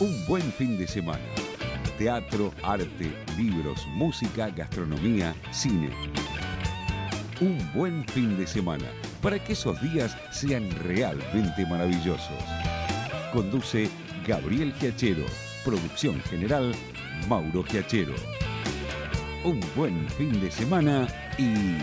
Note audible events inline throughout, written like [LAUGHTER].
Un buen fin de semana. Teatro, arte, libros, música, gastronomía, cine. Un buen fin de semana para que esos días sean realmente maravillosos. Conduce Gabriel Giachero. Producción general Mauro Giachero. Un buen fin de semana y...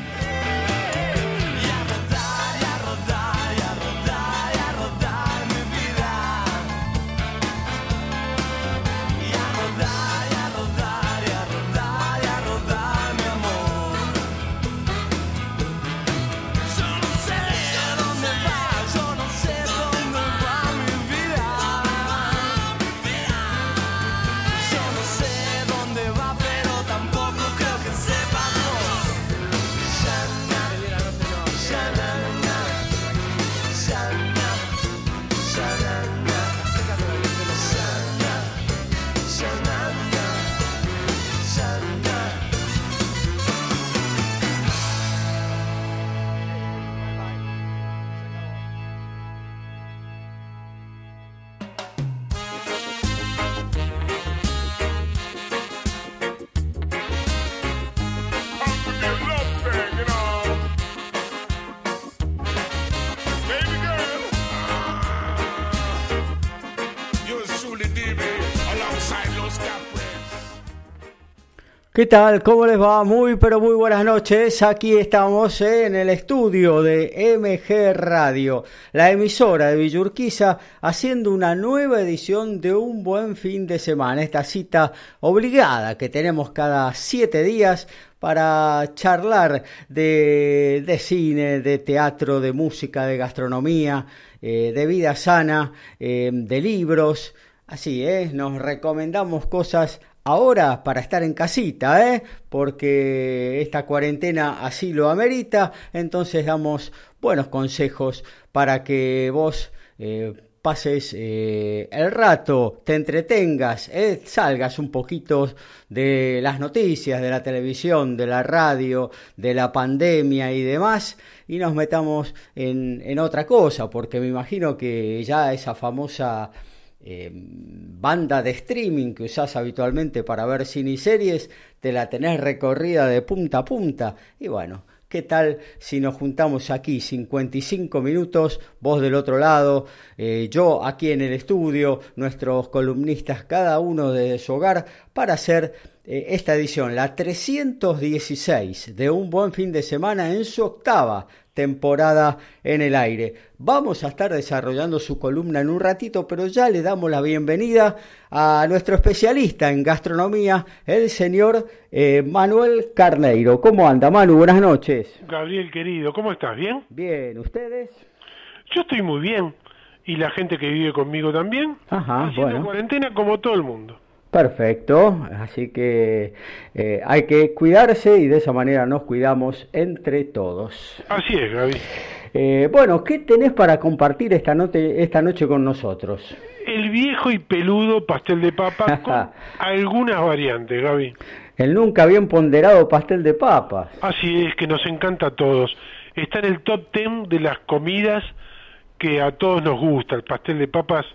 ¿Qué tal? ¿Cómo les va? Muy pero muy buenas noches. Aquí estamos en el estudio de MG Radio, la emisora de Villurquiza, haciendo una nueva edición de Un Buen Fin de Semana. Esta cita obligada que tenemos cada siete días para charlar de, cine, de teatro, de música, de gastronomía, eh, de vida sana, eh, de libros. Así es, nos recomendamos cosas ahora para estar en casita, ¿eh? porque esta cuarentena así lo amerita, entonces damos buenos consejos para que vos eh, pases eh, el rato, te entretengas, ¿eh? salgas un poquito de las noticias, de la televisión, de la radio, de la pandemia y demás, y nos metamos en, en otra cosa, porque me imagino que ya esa famosa eh, banda de streaming que usás habitualmente para ver cine y series, te la tenés recorrida de punta a punta. Y bueno, ¿qué tal si nos juntamos aquí 55 minutos, vos del otro lado, eh, yo aquí en el estudio, nuestros columnistas, cada uno de su hogar, para hacer eh, esta edición, la 316 de un buen fin de semana en su octava temporada en el aire. Vamos a estar desarrollando su columna en un ratito, pero ya le damos la bienvenida a nuestro especialista en gastronomía, el señor eh, Manuel Carneiro. ¿Cómo anda, Manu? Buenas noches. Gabriel, querido, ¿cómo estás? ¿Bien? Bien, ¿ustedes? Yo estoy muy bien. Y la gente que vive conmigo también. Ajá, bueno. cuarentena como todo el mundo. Perfecto, así que eh, hay que cuidarse y de esa manera nos cuidamos entre todos. Así es, Gaby. Eh, bueno, ¿qué tenés para compartir esta noche, esta noche con nosotros? El viejo y peludo pastel de papa [LAUGHS] con algunas variantes, Gaby. El nunca bien ponderado pastel de papas. Así es, que nos encanta a todos. Está en el top ten de las comidas que a todos nos gusta. El pastel de papas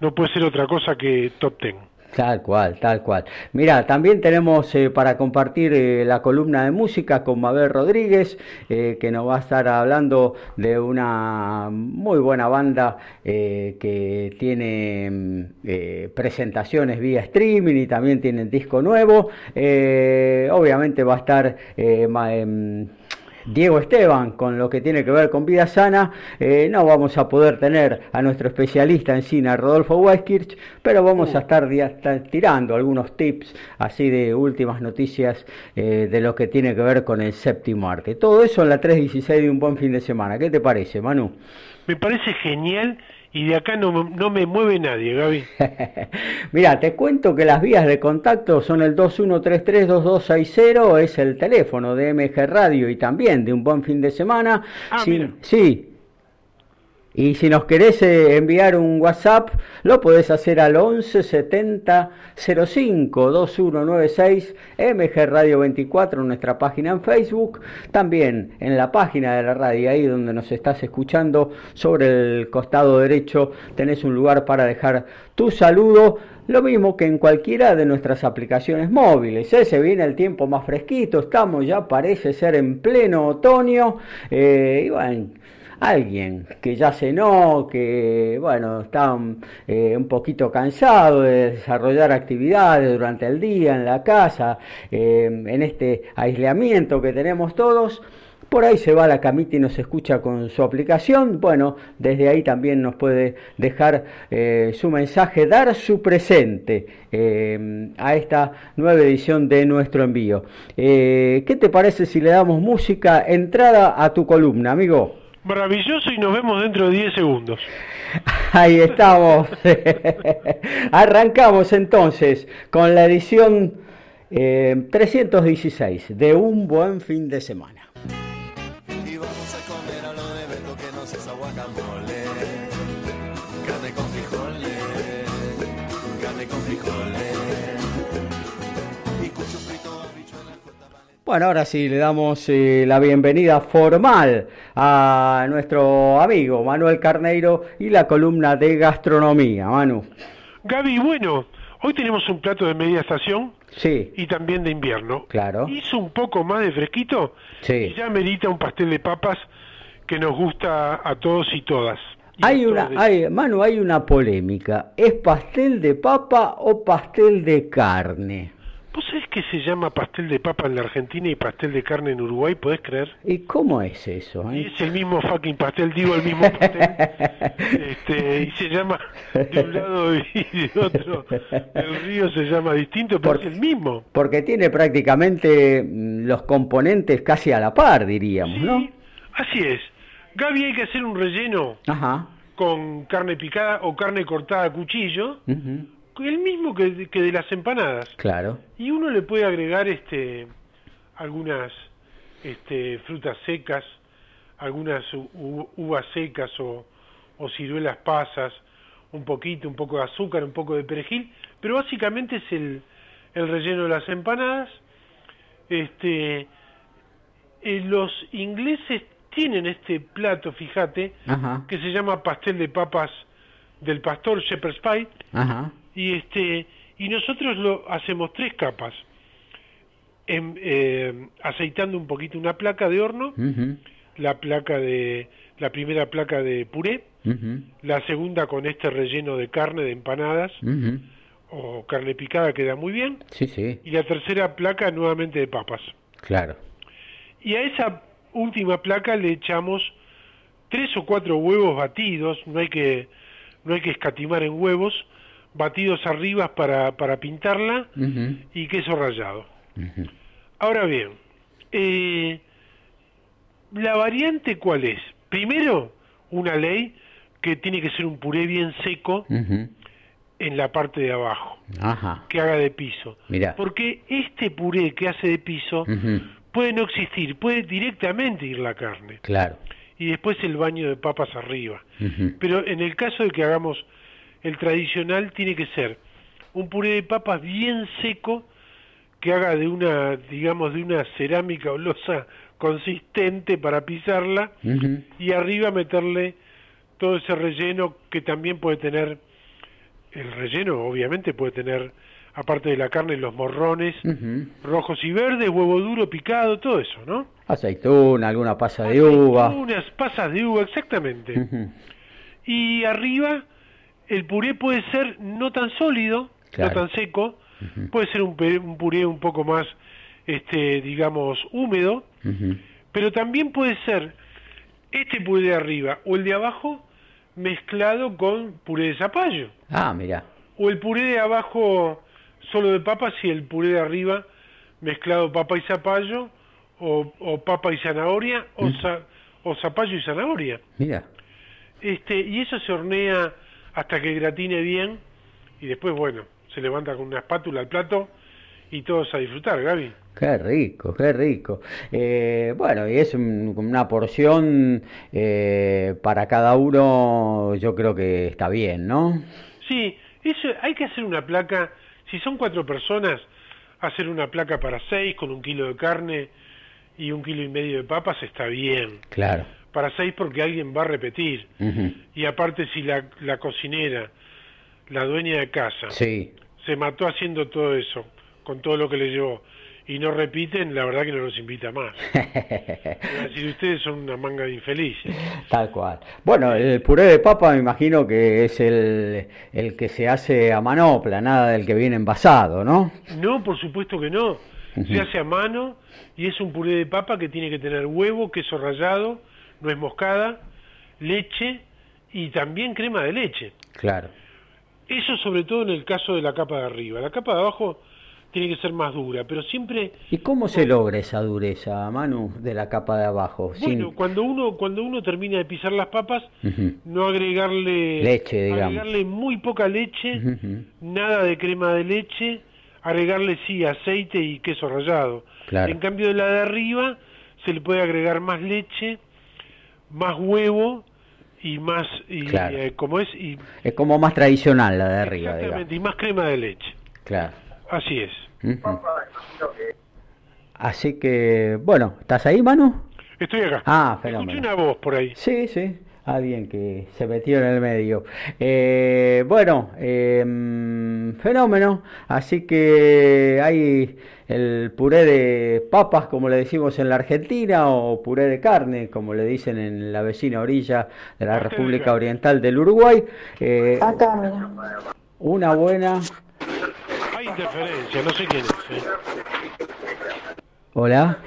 no puede ser otra cosa que top ten. Tal cual, tal cual. Mira, también tenemos eh, para compartir eh, la columna de música con Mabel Rodríguez, eh, que nos va a estar hablando de una muy buena banda que tiene mm, presentaciones vía streaming y también tiene disco nuevo. obviamente va a estar em, Diego Esteban con lo que tiene que ver con vida sana. Eh, no vamos a poder tener a nuestro especialista en cine, Rodolfo Weiskirch, pero vamos a estar tirando algunos tips así de últimas noticias eh, de lo que tiene que ver con el séptimo arte. Todo eso en la 3.16 de un buen fin de semana. ¿Qué te parece, Manu? Me parece genial y de acá no, no me mueve nadie, Gaby. [LAUGHS] Mira, te cuento que las vías de contacto son el 2133-2260, es el teléfono de MG Radio y también de un buen fin de semana. Ah, sí. Y si nos querés eh, enviar un WhatsApp, lo podés hacer al 11 70 05 2196 MG Radio 24 en nuestra página en Facebook, también en la página de la radio, ahí donde nos estás escuchando, sobre el costado derecho tenés un lugar para dejar tu saludo. Lo mismo que en cualquiera de nuestras aplicaciones móviles. ¿eh? Se viene el tiempo más fresquito, estamos ya, parece ser en pleno otoño. Eh, y bueno, alguien que ya cenó, que bueno, está eh, un poquito cansado de desarrollar actividades durante el día en la casa, eh, en este aislamiento que tenemos todos. Por ahí se va la camita y nos escucha con su aplicación. Bueno, desde ahí también nos puede dejar eh, su mensaje, dar su presente a esta nueva edición de nuestro envío. ¿Qué te parece si le damos música, entrada a tu columna, amigo? Maravilloso y nos vemos dentro de 10 segundos. [LAUGHS] Ahí estamos. [LAUGHS] Arrancamos entonces con la edición 316 eh, de Un Buen Fin de Semana. Bueno, ahora sí le damos eh, la bienvenida formal a nuestro amigo Manuel Carneiro y la columna de gastronomía. Manu. Gaby, bueno, hoy tenemos un plato de media estación. Sí. Y también de invierno. Claro. Hizo un poco más de fresquito. Sí. Y ya merita un pastel de papas que nos gusta a todos y todas. hay una, hay, Manu, hay una polémica. ¿Es pastel de papa o pastel de carne? ¿Vos sabés que se llama pastel de papa en la Argentina y pastel de carne en Uruguay? ¿Podés creer? ¿Y cómo es eso? Eh? es el mismo fucking pastel, digo el mismo pastel. [LAUGHS] este, y se llama de un lado y de otro. El río se llama distinto, pero es el mismo. Porque tiene prácticamente mm, los componentes casi a la par, diríamos, ¿no? Así es. Gaby, hay que hacer un relleno con carne picada o carne cortada a cuchillo el mismo que, de las empanadas. Claro. Y uno le puede agregar este algunas este, frutas secas, algunas uvas secas o, o ciruelas pasas, un poquito, un poco de azúcar, un poco de perejil, pero básicamente es el, el relleno de las empanadas. Este, eh, los ingleses tienen este plato, fíjate, que se llama pastel de papas del pastor Shepherd's Pie, Ajá y este y nosotros lo hacemos tres capas. En, eh, aceitando un poquito una placa de horno la placa de la primera placa de puré la segunda con este relleno de carne de empanadas o carne picada queda muy bien. Sí, sí. y la tercera placa nuevamente de papas. Claro. Y a esa última placa le echamos tres o cuatro huevos batidos no hay que no hay que escatimar en huevos batidos arriba para, para pintarla y queso rallado. Ahora bien, eh, la variante cuál es? Primero, una ley que tiene que ser un puré bien seco en la parte de abajo, que haga de piso. Porque este puré que hace de piso puede no existir, puede directamente ir la carne. Claro. Y después el baño de papas arriba. Pero en el caso de que hagamos el tradicional tiene que ser un puré de papas bien seco que haga de una, digamos, de una cerámica o losa consistente para pisarla y arriba meterle todo ese relleno que también puede tener, el relleno obviamente puede tener, aparte de la carne, los morrones rojos y verdes, huevo duro picado, todo eso, ¿no? Aceituna, alguna pasa de uva. Unas pasas de uva, exactamente. Y arriba el puré puede ser no tan sólido, no tan seco, puede ser un, puré un poco más, este, digamos, húmedo, pero también puede ser este puré de arriba o el de abajo mezclado con puré de zapallo. Ah, mira. O el puré de abajo solo de papas y el puré de arriba mezclado papa y zapallo, o, papa y zanahoria, o, o zapallo y zanahoria. Mira. Este, y eso se hornea hasta que gratine bien y después, bueno, se levanta con una espátula al plato y todos a disfrutar, Gaby. Qué rico, qué rico. Eh, bueno, y es una porción eh, para cada uno, yo creo que está bien, ¿no? Sí, eso, hay que hacer una placa, si son cuatro personas, hacer una placa para seis con un kilo de carne y un kilo y medio de papas está bien. Claro. Para seis porque alguien va a repetir. Y aparte si la, la cocinera, la dueña de casa, sí. se mató haciendo todo eso, con todo lo que le llevó y no repiten, la verdad que no los invita más. [LAUGHS] es decir, ustedes son una manga de infelices. Tal cual. Bueno, el puré de papa me imagino que es el, el que se hace a manopla, nada del que viene envasado, ¿no? No, por supuesto que no. Se hace a mano y es un puré de papa que tiene que tener huevo, queso rallado, nuez moscada, leche y también crema de leche. Claro. Eso sobre todo en el caso de la capa de arriba. La capa de abajo tiene que ser más dura, pero siempre... ¿Y cómo se logra esa dureza, Manu, de la capa de abajo? Bueno, cuando uno cuando uno termina de pisar las papas, no agregarle... Leche, digamos. Agregarle muy poca leche, nada de crema de leche, agregarle sí aceite y queso rallado. En cambio de la de arriba, se le puede agregar más leche, más huevo y más... Y, eh, como es... Y, es como más tradicional la de arriba, Exactamente, y más crema de leche. Claro. Así es. Así que, bueno, ¿estás ahí, Manu? Estoy acá. Ah, fenómeno. Escuché una voz por ahí. Sí, sí, alguien que se metió en el medio. Eh, bueno, em, fenómeno. Así que hay el puré de papas, como le decimos en la Argentina, o puré de carne, como le dicen en la vecina orilla de la República Oriental del Uruguay. Eh, acá, mira. Una buena interferencia, no sé quién es. ¿eh? Hola.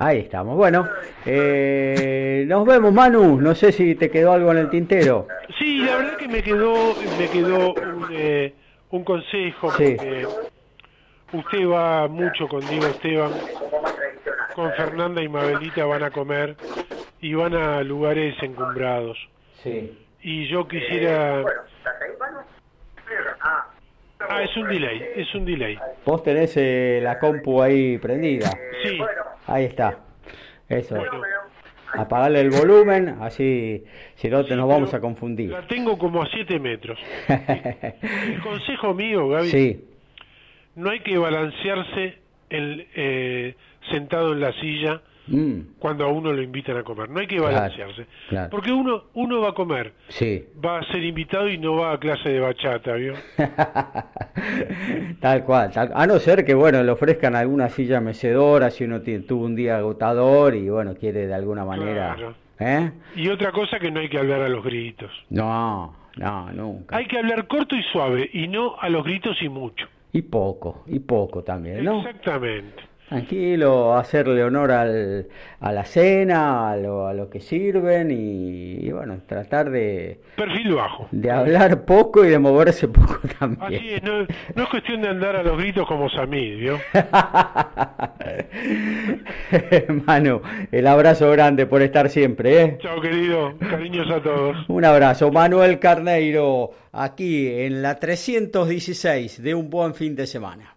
Ahí estamos. Bueno, eh, nos vemos, Manu. No sé si te quedó algo en el tintero. Sí, la verdad que me quedó, me quedó un, eh, un consejo. Porque usted va mucho con Diego Esteban, con Fernanda y Mabelita van a comer y van a lugares encumbrados. Sí. Y yo quisiera Ah, es un delay, es un delay. Vos tenés eh, la compu ahí prendida. Sí. Ahí está. Eso. Apagarle el volumen, así si no te nos vamos a confundir. La tengo como a 7 metros. [LAUGHS] el consejo mío, Gaby, sí. no hay que balancearse el, eh, sentado en la silla Mm. cuando a uno lo invitan a comer. No hay que balancearse. Porque uno, uno va a comer, sí. va a ser invitado y no va a clase de bachata, ¿vio? [LAUGHS] tal cual, a no ser que, bueno, le ofrezcan alguna silla mecedora si uno tuvo un día agotador y, bueno, quiere de alguna manera... ¿eh? Y otra cosa que no hay que hablar a los gritos. No, no, nunca. Hay que hablar corto y suave y no a los gritos y mucho. Y poco, y poco también, ¿no? Exactamente. Tranquilo, hacerle honor al, a la cena, a lo, a lo que sirven y, bueno, tratar de... Perfil bajo. De hablar poco y de moverse poco [LAUGHS] también. Así es, no, es cuestión de andar a los gritos como Samid, ¿vio? [LAUGHS] Manu, el abrazo grande por estar siempre, ¿eh? Chao, querido. Cariños a todos. Un abrazo. Manuel Carneiro, aquí en la 316 de un buen fin de semana.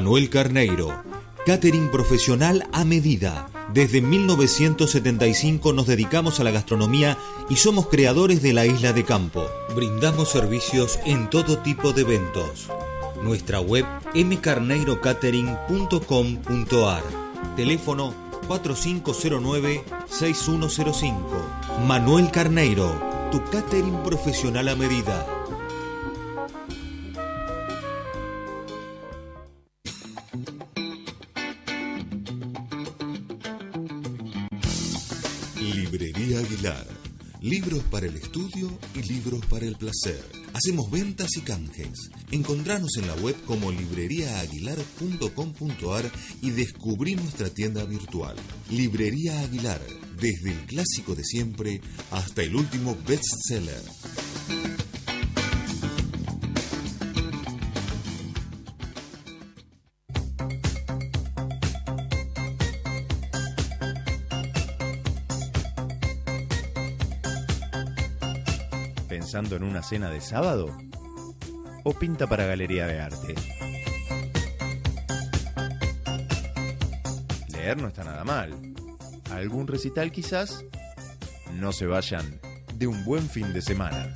Manuel Carneiro, catering profesional a medida. Desde 1975 nos dedicamos a la gastronomía y somos creadores de la isla de campo. Brindamos servicios en todo tipo de eventos. Nuestra web mcarneirocatering.com.ar. Teléfono 4509-6105. Manuel Carneiro, tu catering profesional a medida. Libros para el estudio y libros para el placer. Hacemos ventas y canjes. Encontranos en la web como libreriaaguilar.com.ar y descubrí nuestra tienda virtual. Librería Aguilar, desde el clásico de siempre hasta el último bestseller. Pensando en una cena de sábado? ¿O pinta para galería de arte? Leer no está nada mal. ¿Algún recital quizás? No se vayan de un buen fin de semana.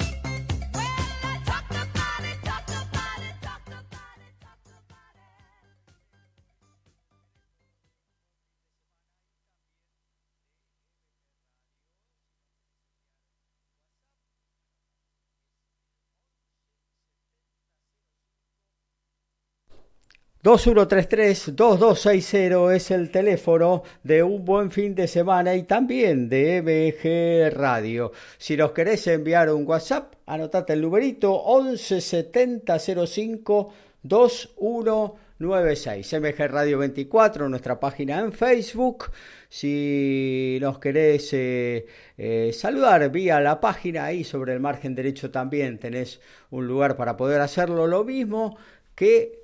2133-2260 es el teléfono de un buen fin de semana y también de MG Radio. Si nos querés enviar un WhatsApp, anotate el numerito 117005 2196. MG Radio 24, nuestra página en Facebook. Si nos querés eh, eh, saludar vía la página, ahí sobre el margen derecho también tenés un lugar para poder hacerlo. Lo mismo que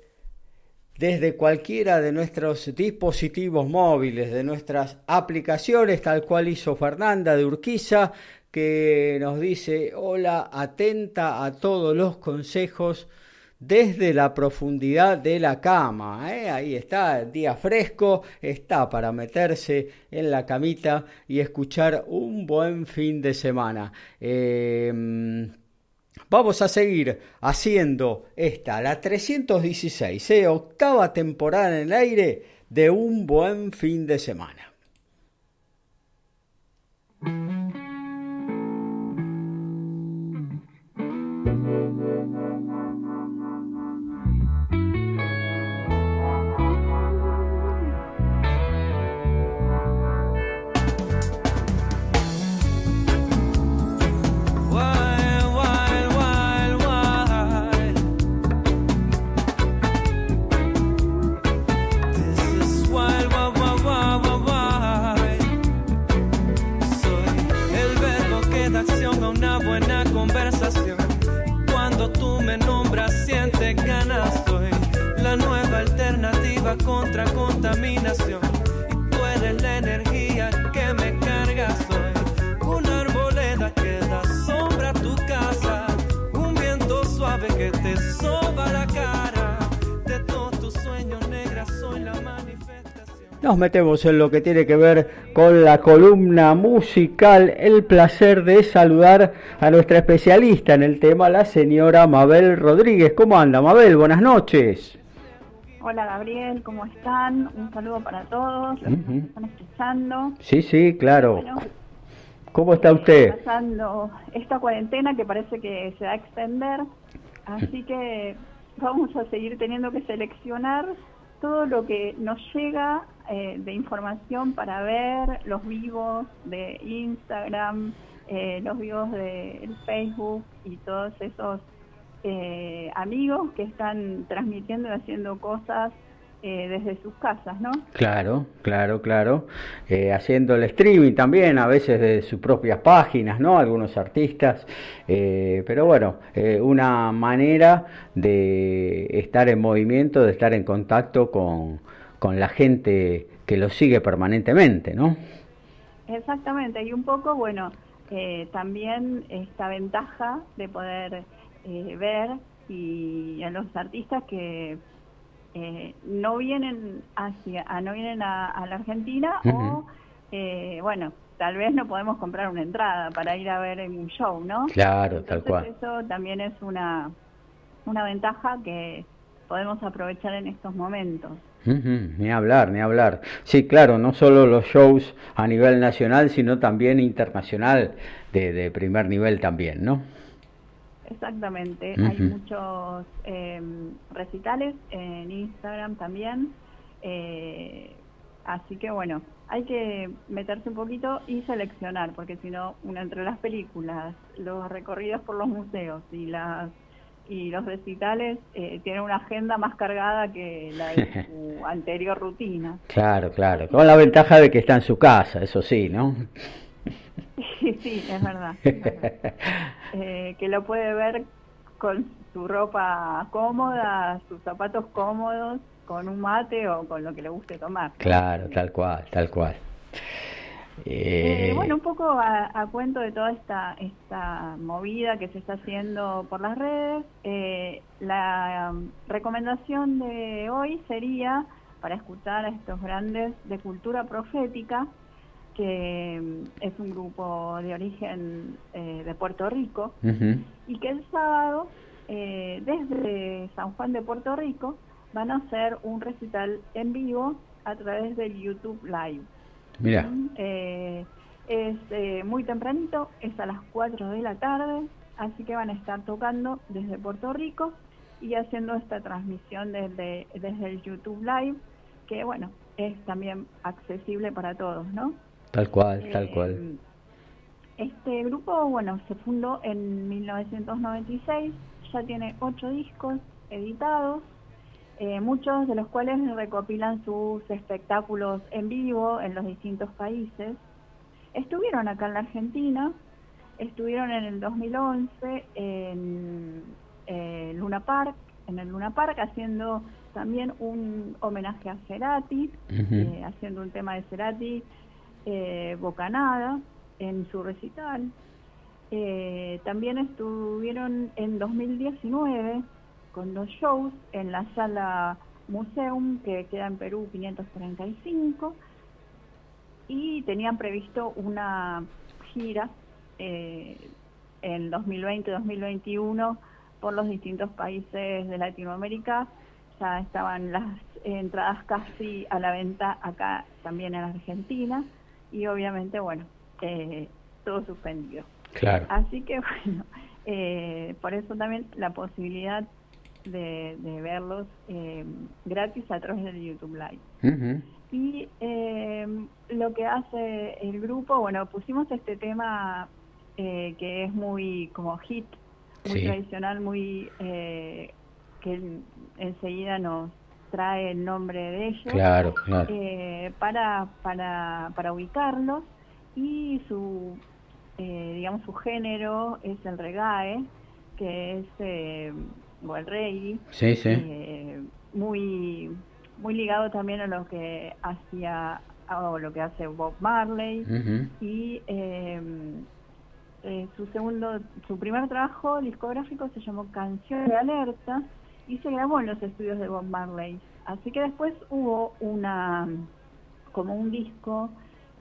desde cualquiera de nuestros dispositivos móviles, de nuestras aplicaciones, tal cual hizo Fernanda de Urquiza, que nos dice, hola, atenta a todos los consejos desde la profundidad de la cama. ¿eh? Ahí está, día fresco, está para meterse en la camita y escuchar un buen fin de semana. Eh, Vamos a seguir haciendo esta, la 316, ¿eh? octava temporada en el aire de un buen fin de semana. Nos metemos en lo que tiene que ver con la columna musical. El placer de saludar a nuestra especialista en el tema, la señora Mabel Rodríguez. ¿Cómo anda, Mabel? Buenas noches. Hola Gabriel, ¿cómo están? Un saludo para todos los que están escuchando. Sí, sí, claro. ¿Cómo está usted? Pasando esta cuarentena que parece que se va a extender, así que vamos a seguir teniendo que seleccionar todo lo que nos llega eh, de información para ver los vivos de Instagram, eh, los vivos de Facebook y todos esos eh, amigos que están transmitiendo y haciendo cosas eh, desde sus casas, ¿no? Claro, claro, claro. Eh, haciendo el streaming también, a veces de sus propias páginas, ¿no? Algunos artistas. pero bueno, una manera de estar en movimiento, de estar en contacto con, con la gente que lo sigue permanentemente, ¿no? Exactamente, y un poco, bueno, también esta ventaja de poder eh, ver y a los artistas que eh, no vienen hacia, a, no vienen a, la Argentina o eh, bueno tal vez no podemos comprar una entrada para ir a ver un show, ¿no? Claro, tal cual. Eso también es una, una ventaja que podemos aprovechar en estos momentos. ni hablar, ni hablar. Sí, claro, no solo los shows a nivel nacional, sino también internacional de, de primer nivel también, ¿no? Exactamente, hay muchos em, recitales en Instagram también. Eh, Así que bueno, hay que meterse un poquito y seleccionar, porque si no, una entre las películas, los recorridos por los museos y las y los recitales eh, tiene una agenda más cargada que la de [LAUGHS] su anterior rutina. Claro, claro, con la ventaja de que está en su casa, eso sí, ¿no? [LAUGHS] Sí, es verdad. [LAUGHS] Eh, que lo puede ver con su ropa cómoda, sus zapatos cómodos, con un mate o con lo que le guste tomar. Claro, tal cual, tal cual. Eh, bueno, un poco a, cuento de toda esta, esta movida que se está haciendo por las redes, eh, la um, recomendación de hoy sería para escuchar a estos grandes de cultura profética, que um, es un grupo de origen eh, de Puerto Rico, y que el sábado, desde San Juan de Puerto Rico, van a hacer un recital en vivo a través del YouTube Live. Mira. Eh, es eh, muy tempranito, es a las 4 de la tarde, así que van a estar tocando desde Puerto Rico y haciendo esta transmisión desde, desde el YouTube Live, que bueno, es también accesible para todos, ¿no? Tal cual, tal eh, cual. Este grupo, bueno, se fundó en 1996, ya tiene ocho discos editados, eh, muchos de los cuales recopilan sus espectáculos en vivo en los distintos países. Estuvieron acá en la Argentina, estuvieron en el 2011 en eh, Luna Park, en el Luna Park haciendo también un homenaje a Cerati, eh, haciendo un tema de Cerati, Bocanada, en su recital. también estuvieron en 2019 con dos shows en la sala Museum que queda en Perú 535 y tenían previsto una gira eh, en 2020-2021 por los distintos países de Latinoamérica. Ya estaban las entradas casi a la venta acá también en Argentina y obviamente, bueno, eh, todo suspendido. Claro. Así que, [LAUGHS] bueno, eh, por eso también la posibilidad de, verlos eh, gratis a través del YouTube Live. Y eh, lo que hace el grupo, bueno, pusimos este tema eh, que es muy como hit, muy tradicional, muy que enseguida nos trae el nombre de ellos claro, para, para, para ubicarlos. Y su digamos su género es el reggae que es o el reggae, sí, sí. Eh, muy, muy ligado también a lo que hacía o lo que hace Bob Marley. Y em, eh, su segundo, su primer trabajo discográfico se llamó Canción de Alerta y se grabó en los estudios de Bob Marley. Así que después hubo una como un disco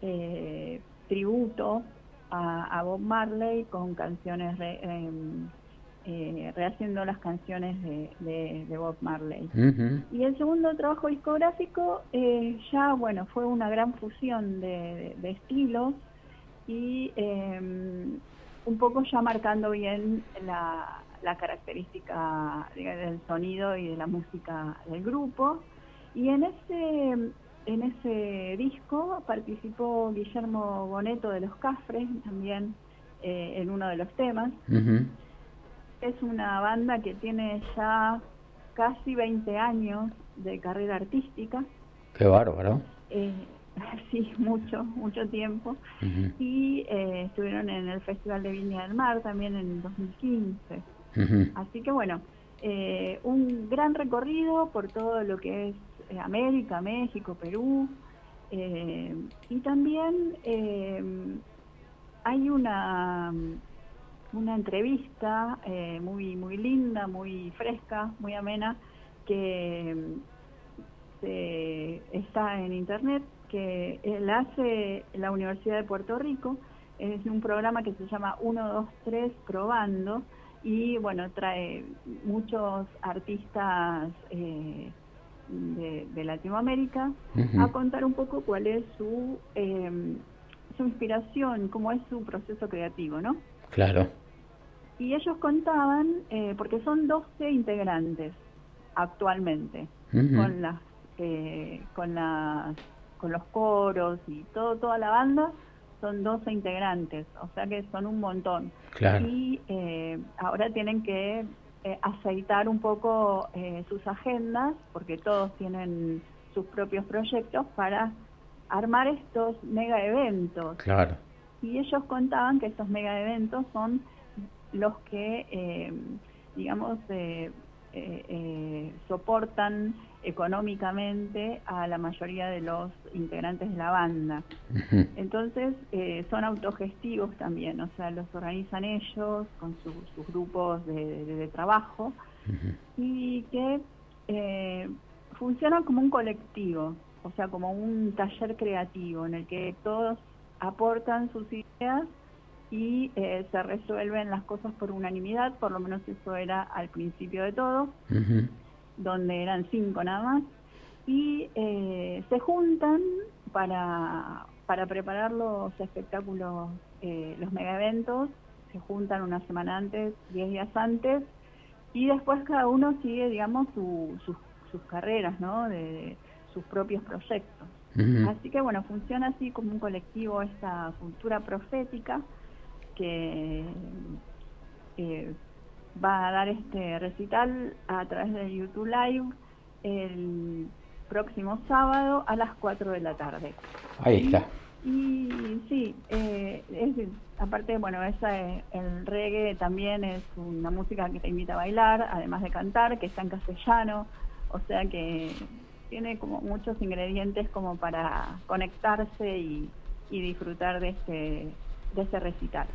eh, tributo a, Bob Marley con canciones em, eh, rehaciendo las canciones de, Bob Marley. Y el segundo trabajo discográfico eh, ya, bueno, fue una gran fusión de, estilos y em, un poco ya marcando bien la, característica del sonido y de la música del grupo. Y en ese en ese disco participó Guillermo Boneto de Los Cafres, también eh, en uno de los temas es una banda que tiene ya casi 20 años de carrera artística. Qué bárbaro. Eh, [LAUGHS] sí, mucho, mucho tiempo. Y eh, estuvieron en el Festival de Viña del Mar también en 2015. Así que bueno, eh, un gran recorrido por todo lo que es América, México, Perú. y también hay una una entrevista eh, muy muy linda, muy fresca, muy amena, que está en internet, que la hace la Universidad de Puerto Rico, es un programa que se llama 123 Probando, y bueno, trae muchos artistas eh, de, Latinoamérica a contar un poco cuál es su, eh, su inspiración, cómo es su proceso creativo, ¿no? Claro. Y ellos contaban, eh, porque son 12 integrantes actualmente, con las, eh, con las con los coros y todo toda la banda son 12 integrantes, o sea que son un montón. Y eh, ahora tienen que eh, aceitar un poco eh, sus agendas, porque todos tienen sus propios proyectos para armar estos mega eventos. Claro. Y ellos contaban que estos mega eventos son los que, digamos, soportan económicamente a la mayoría de los integrantes de la banda. Entonces eh, son autogestivos también, o sea, los organizan ellos con sus grupos de, trabajo y que eh, funcionan como un colectivo, o sea, como un taller creativo en el que todos aportan sus ideas y eh, se resuelven las cosas por unanimidad, por lo menos eso era al principio de todo donde eran cinco nada más, y eh, se juntan para, para preparar los espectáculos, eh, los mega eventos, se juntan una semana antes, diez días antes, y después cada uno sigue, digamos, sus, sus carreras, ¿no? De, sus propios proyectos. Así que bueno, funciona así como un colectivo esta cultura profética que eh, va a dar este recital a través de YouTube Live el próximo sábado a las 4 de la tarde. Ahí está. Y, sí, eh, es, aparte, bueno, esa, el reggae también es una música que te invita a bailar, además de cantar, que está en castellano, o sea que tiene como muchos ingredientes como para conectarse y, y disfrutar de este, de ese recital.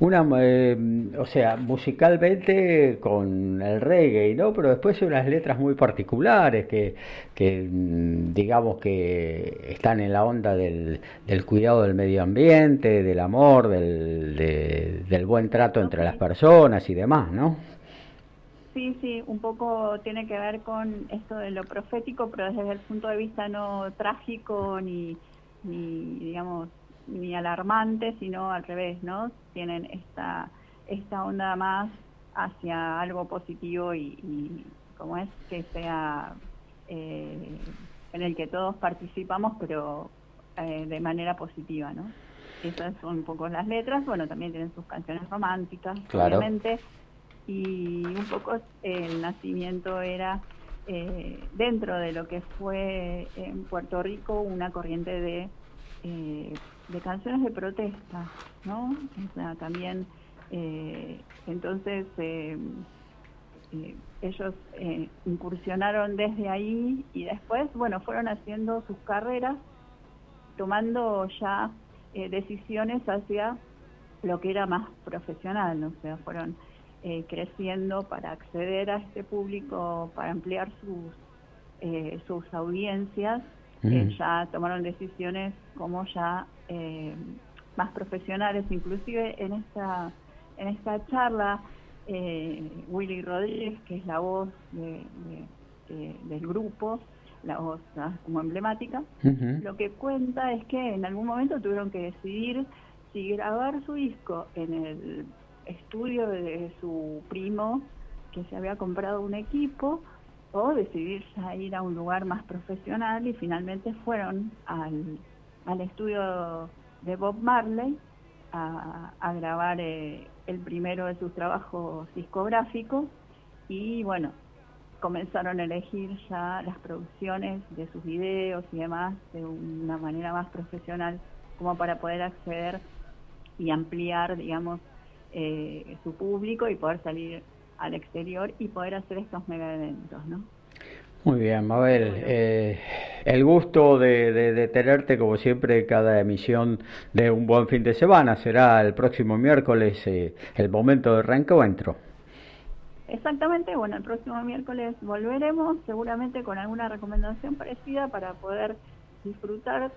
Una, eh, o sea, musicalmente con el reggae, ¿no? Pero después unas letras muy particulares que, que mm, digamos que están en la onda del, del cuidado del medio ambiente, del amor, del, del buen trato entre las personas y demás, ¿no? Sí, sí, un poco tiene que ver con esto de lo profético, pero desde el punto de vista no trágico ni, ni digamos, ni alarmante, sino al revés, ¿no? Tienen esta, esta onda más hacia algo positivo y, como es que sea eh, en el que todos participamos, pero eh, de manera positiva, ¿no? Esas son un poco las letras, bueno, también tienen sus canciones románticas, obviamente, y un poco el nacimiento era eh, dentro de lo que fue en Puerto Rico una corriente de eh, de canciones de protesta, ¿no? O sea, también, eh, entonces, eh, eh, ellos incursionaron desde ahí y después, bueno, fueron haciendo sus carreras, tomando ya decisiones hacia lo que era más profesional, o sea, fueron creciendo para acceder a este público, para ampliar sus, sus audiencias ya tomaron decisiones como ya eh, más profesionales, inclusive en esta, en esta charla, eh, Willy Rodríguez, que es la voz del grupo, la voz como emblemática, lo que cuenta es que en algún momento tuvieron que decidir si grabar su disco en el estudio de su primo, que se había comprado un equipo, o decidir ir a un lugar más profesional y finalmente fueron al, al estudio de Bob Marley a, grabar eh, el primero de sus trabajos discográficos y bueno, comenzaron a elegir ya las producciones de sus videos y demás de una manera más profesional como para poder acceder y ampliar, digamos, eh, su público y poder salir al exterior y poder hacer estos mega eventos, ¿no? Muy bien, Mabel. Eh, el gusto de, tenerte, como siempre, cada emisión de un buen fin de semana. Será el próximo miércoles eh, el momento de reencuentro. Exactamente, bueno, el próximo miércoles volveremos, seguramente con alguna recomendación parecida para poder disfrutar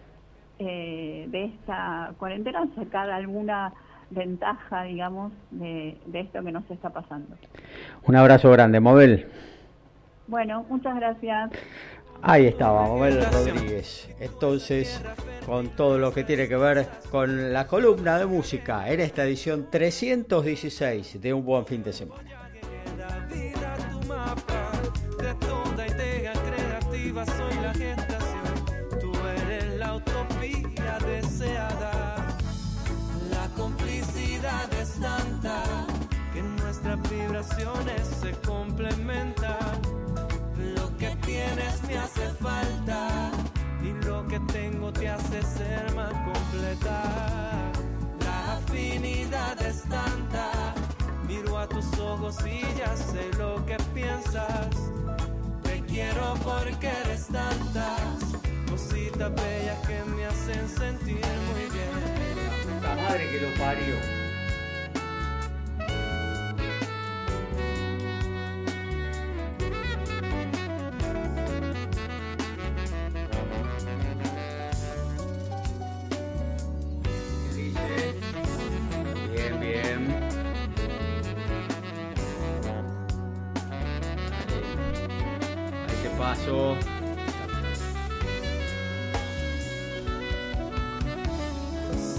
eh, de esta cuarentena, sacar alguna ventaja, digamos, de, de esto que nos está pasando. Un abrazo grande, Mabel. Bueno, muchas gracias. Ahí estaba, Mabel Rodríguez. Entonces, con todo lo que tiene que ver con la columna de música en esta edición 316 de Un Buen Fin de Semana. Soy la gestación, tú eres la utopía deseada. La complicidad es tanta que nuestras vibraciones se complementan. Tienes me hace falta y lo que tengo te hace ser más completa. La afinidad es tanta, miro a tus ojos y ya sé lo que piensas. Te quiero porque eres tantas cositas bellas que me hacen sentir muy bien. La madre que lo parió.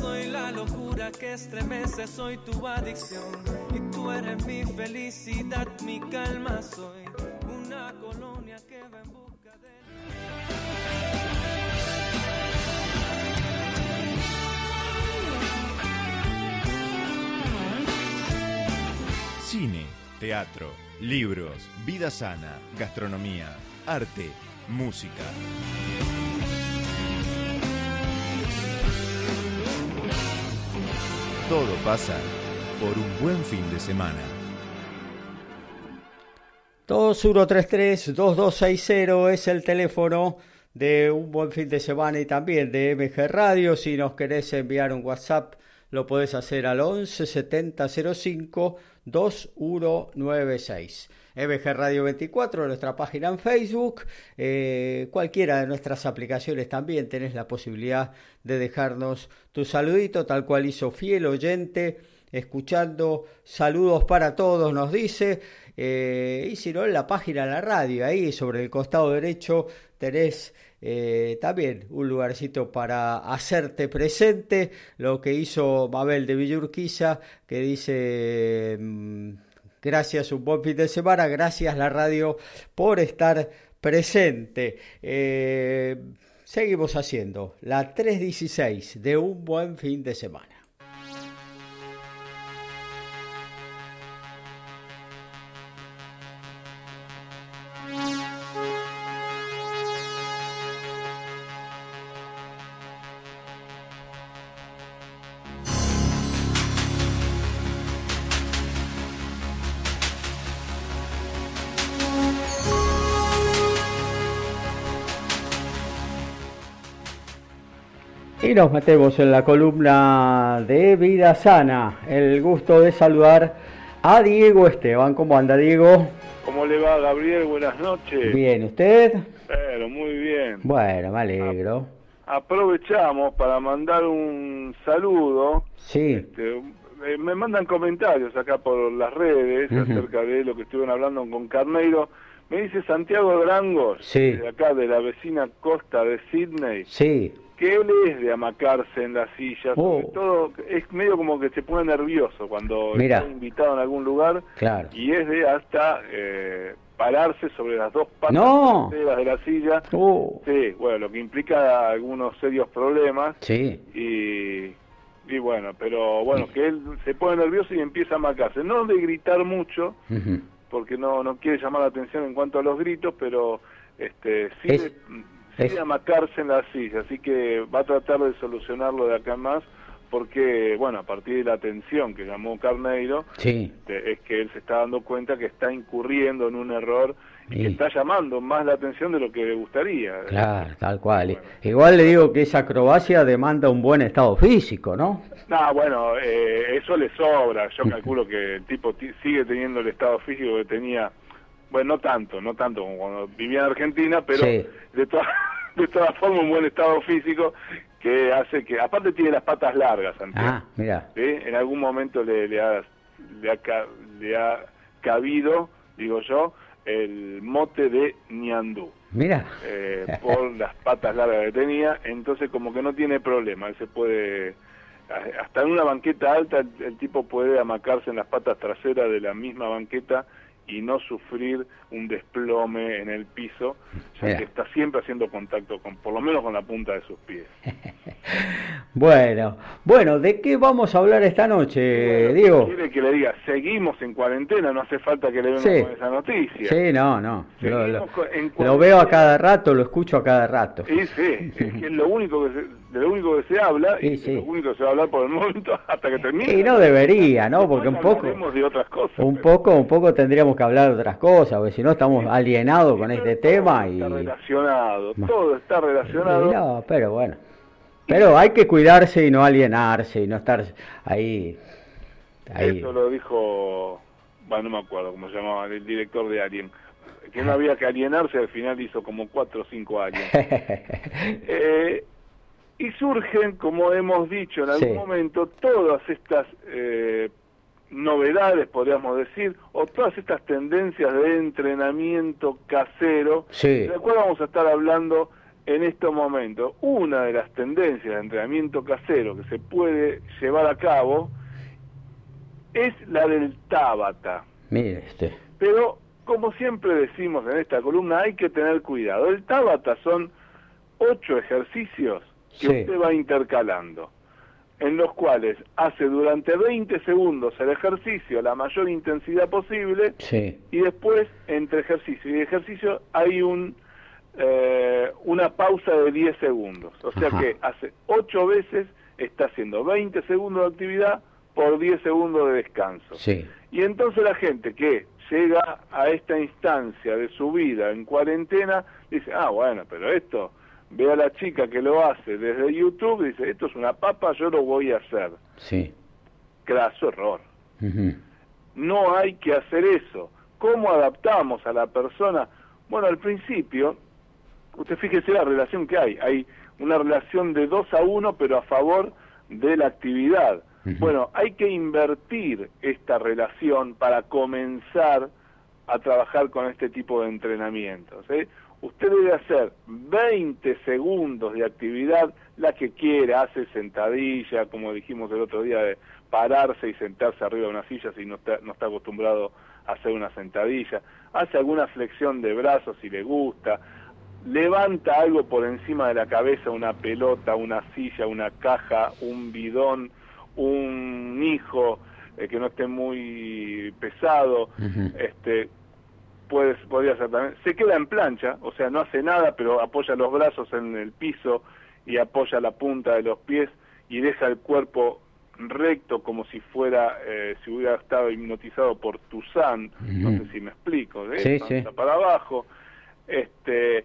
Soy la locura que estremece, soy tu adicción. Y tú eres mi felicidad, mi calma soy. Una colonia que va en busca de Cine, teatro, libros, vida sana, gastronomía, arte, música. Todo pasa por un buen fin de semana. 2133-2260 es el teléfono de un buen fin de semana y también de MG Radio. Si nos querés enviar un WhatsApp, lo podés hacer al 11 70 05 2196. MG Radio 24, nuestra página en Facebook, eh, cualquiera de nuestras aplicaciones también tenés la posibilidad de dejarnos tu saludito, tal cual hizo fiel oyente, escuchando saludos para todos, nos dice, eh, y si no en la página de la radio, ahí sobre el costado derecho tenés eh, también un lugarcito para hacerte presente, lo que hizo Mabel de Villurquiza, que dice... Gracias, un buen fin de semana. Gracias, la radio, por estar presente. Eh, seguimos haciendo la 316 de un buen fin de semana. Y nos metemos en la columna de Vida Sana. El gusto de saludar a Diego Esteban. ¿Cómo anda Diego? ¿Cómo le va Gabriel? Buenas noches. Bien, ¿usted? Pero muy bien. Bueno, me alegro. Aprovechamos para mandar un saludo. Sí. Este, eh, me mandan comentarios acá por las redes acerca de lo que estuvieron hablando con Carneiro. Me dice Santiago Drangos, Sí. de acá de la vecina costa de Sydney, Sí. Que él es de amacarse en la silla, Oh. sobre todo es medio como que se pone nervioso cuando Mira. está invitado en algún lugar Claro. y es de hasta eh, pararse sobre las dos patas No. de la silla. Uh, Sí, bueno, lo que implica algunos serios problemas sí. y, y bueno, pero bueno, que él se pone nervioso y empieza a amacarse. No de gritar mucho, porque no, no quiere llamar la atención en cuanto a los gritos, pero este sí, Es- de, sí de amacarse en la silla, así que va a tratar de solucionarlo de acá en más, porque bueno, a partir de la atención que llamó Carneiro, Sí. este, es que él se está dando cuenta que está incurriendo en un error y que Sí. está llamando más la atención de lo que le gustaría. Claro, tal cual. Igual le digo que esa acrobacia demanda un buen estado físico, ¿no? No, bueno, eh, eso le sobra. Yo [LAUGHS] calculo que el tipo ti- sigue teniendo el estado físico que tenía, bueno, no tanto, no tanto como cuando vivía en Argentina, pero Sí. de, todas [LAUGHS] de todas formas un buen estado físico que hace que, aparte tiene las patas largas, Santiago. Ah, mira. ¿sí? En algún momento le, le, ha, le, ha, ca- le ha cabido, digo yo, el mote de ñandú. Mira. eh, por [LAUGHS] las patas largas que tenía, entonces como que no tiene problema, él se puede, hasta en una banqueta alta el, el tipo puede amacarse en las patas traseras de la misma banqueta y no sufrir un desplome en el piso, ya que está siempre haciendo contacto con, por lo menos con la punta de sus pies. [LAUGHS] bueno, bueno, ¿de qué vamos a hablar esta noche, Diego? Quiere que le diga, seguimos en cuarentena, no hace falta que le veamos con esa noticia. Sí, no, no. Lo, veo a cada rato, lo escucho a cada rato. Sí, sí, es que lo único que se, de lo único que se habla, y lo único que se va a hablar por el momento [LAUGHS] hasta que termine. Y no debería, ¿no? Porque un poco... De otras cosas, un poco, un poco tendríamos que hablar de otras cosas, porque si no estamos alienados con este tema y... Está relacionado, todo está relacionado. No, pero bueno. Pero hay que cuidarse y no alienarse y no estar ahí. ahí. Eso lo dijo, bueno, no me acuerdo cómo se llamaba, el director de Alien. Que no había que alienarse, al final hizo como cuatro o cinco años. [LAUGHS] eh, y surgen, como hemos dicho en algún momento, todas estas eh, novedades, podríamos decir, o todas estas tendencias de entrenamiento casero, de las cuales vamos a estar hablando en estos momentos. Una de las tendencias de entrenamiento casero que se puede llevar a cabo es la del Tabata. Mire este. Pero, como siempre decimos en esta columna, hay que tener cuidado. El Tabata son ocho ejercicios que usted va intercalando, en los cuales hace durante 20 segundos el ejercicio la mayor intensidad posible y después entre ejercicio y ejercicio hay un eh, una pausa de 10 segundos. O sea que hace 8 veces está haciendo 20 segundos de actividad por 10 segundos de descanso. Y entonces la gente que llega a esta instancia de su vida en cuarentena dice, ah, bueno, pero esto ve a la chica que lo hace desde YouTube y dice, esto es una papa, yo lo voy a hacer. Sí. Craso error. No hay que hacer eso. ¿Cómo adaptamos a la persona? Bueno, al principio, usted fíjese la relación que hay. Hay una relación de dos a uno, pero a favor de la actividad. Bueno, hay que invertir esta relación para comenzar a trabajar con este tipo de entrenamientos. ¿eh? Usted debe hacer 20 segundos de actividad, la que quiera, hace sentadilla, como dijimos el otro día, de pararse y sentarse arriba de una silla si no está, no está acostumbrado a hacer una sentadilla, hace alguna flexión de brazos si le gusta, levanta algo por encima de la cabeza, una pelota, una silla, una caja, un bidón, un hijo eh, que no esté muy pesado, este puede, podría ser también, se queda en plancha, o sea, no hace nada, pero apoya los brazos en el piso y apoya la punta de los pies y deja el cuerpo recto como si fuera, eh, si hubiera estado hipnotizado por Tuzán, no sé si me explico, ¿eh? sí, para abajo, este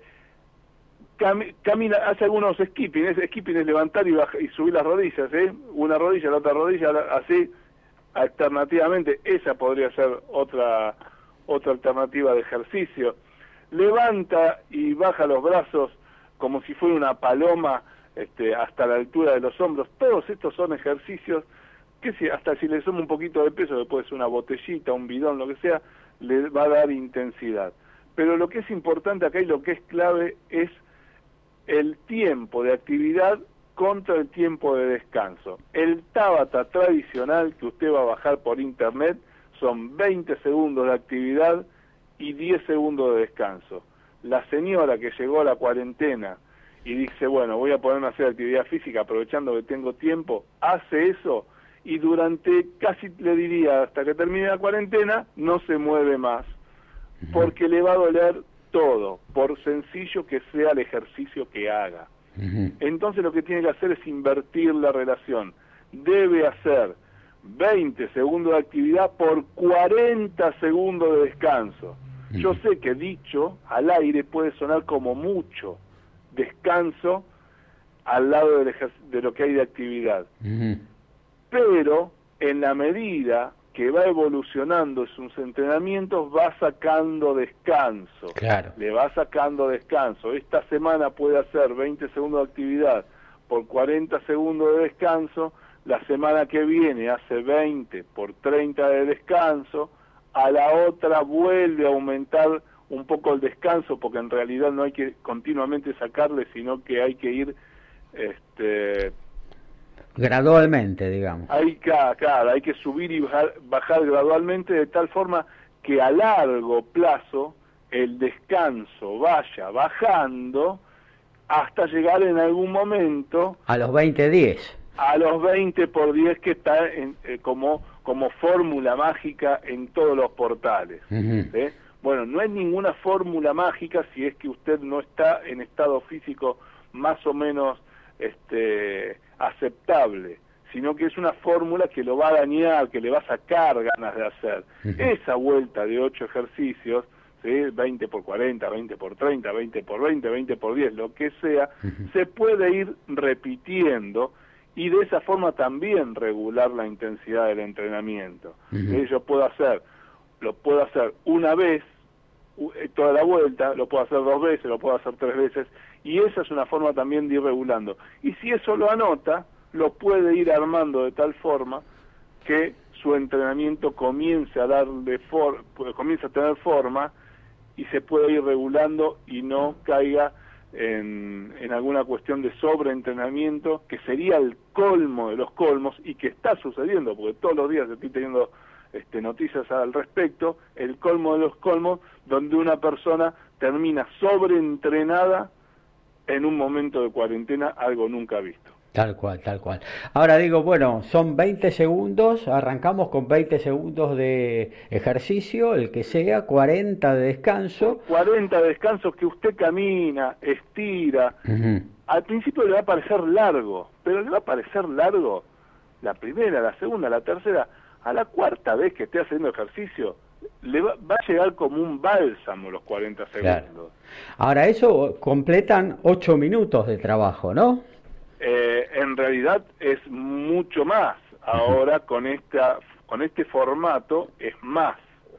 camina, hace algunos skipping, skipping es levantar y, y subir las rodillas, ¿eh? una rodilla, la otra rodilla, así, alternativamente, esa podría ser otra otra alternativa de ejercicio. Levanta y baja los brazos como si fuera una paloma este, hasta la altura de los hombros. Todos estos son ejercicios que si, hasta si le suma un poquito de peso, después una botellita, un bidón, lo que sea, le va a dar intensidad. Pero lo que es importante acá y lo que es clave es el tiempo de actividad contra el tiempo de descanso. El Tabata tradicional que usted va a bajar por internet son 20 segundos de actividad y 10 segundos de descanso. La señora que llegó a la cuarentena y dice, bueno, voy a ponerme a hacer actividad física aprovechando que tengo tiempo, hace eso y durante casi le diría hasta que termine la cuarentena no se mueve más, porque le va a doler todo, por sencillo que sea el ejercicio que haga. Entonces lo que tiene que hacer es invertir la relación. Debe hacer 20 segundos de actividad por 40 segundos de descanso. Yo sé que dicho al aire puede sonar como mucho descanso al lado de lo que hay de actividad. Pero en la medida que va evolucionando sus entrenamientos, va sacando descanso. Claro. Le va sacando descanso. Esta semana puede hacer 20 segundos de actividad por 40 segundos de descanso la semana que viene hace 20 por 30 de descanso, a la otra vuelve a aumentar un poco el descanso, porque en realidad no hay que continuamente sacarle, sino que hay que ir este gradualmente, digamos. Hay que, claro, hay que subir y bajar, bajar gradualmente de tal forma que a largo plazo el descanso vaya bajando hasta llegar en algún momento a los 20-10. A los 20 por 10 que está en, eh, como, como fórmula mágica en todos los portales. ¿eh? Bueno, no es ninguna fórmula mágica si es que usted no está en estado físico más o menos este, aceptable, sino que es una fórmula que lo va a dañar, que le va a sacar ganas de hacer. Esa vuelta de 8 ejercicios 20 por 40, 20 por 30, 20 por 20, 20 por 10, lo que sea, se puede ir repitiendo y de esa forma también regular la intensidad del entrenamiento. Yo puedo hacer, lo puedo hacer una vez eh, toda la vuelta, lo puedo hacer dos veces, lo puedo hacer tres veces, y esa es una forma también de ir regulando. Y si eso lo anota, lo puede ir armando de tal forma que su entrenamiento comience a darle for, comience a tener forma y se puede ir regulando y no caiga en, alguna cuestión de sobreentrenamiento, que sería el colmo de los colmos y que está sucediendo, porque todos los días estoy teniendo este, noticias al respecto, el colmo de los colmos, donde una persona termina sobreentrenada en un momento de cuarentena, algo nunca visto. Tal cual, tal cual. Ahora digo, bueno, son 20 segundos, arrancamos con 20 segundos de ejercicio, el que sea, 40 de descanso. 40 de descanso que usted camina, estira. Al principio le va a parecer largo, pero le va a parecer largo la primera, la segunda, la tercera. A la cuarta vez que esté haciendo ejercicio, le va, a llegar como un bálsamo los 40 segundos. Ahora, eso completan 8 minutos de trabajo, ¿no? Eh, en realidad es mucho más. Ahora con esta con este formato es más.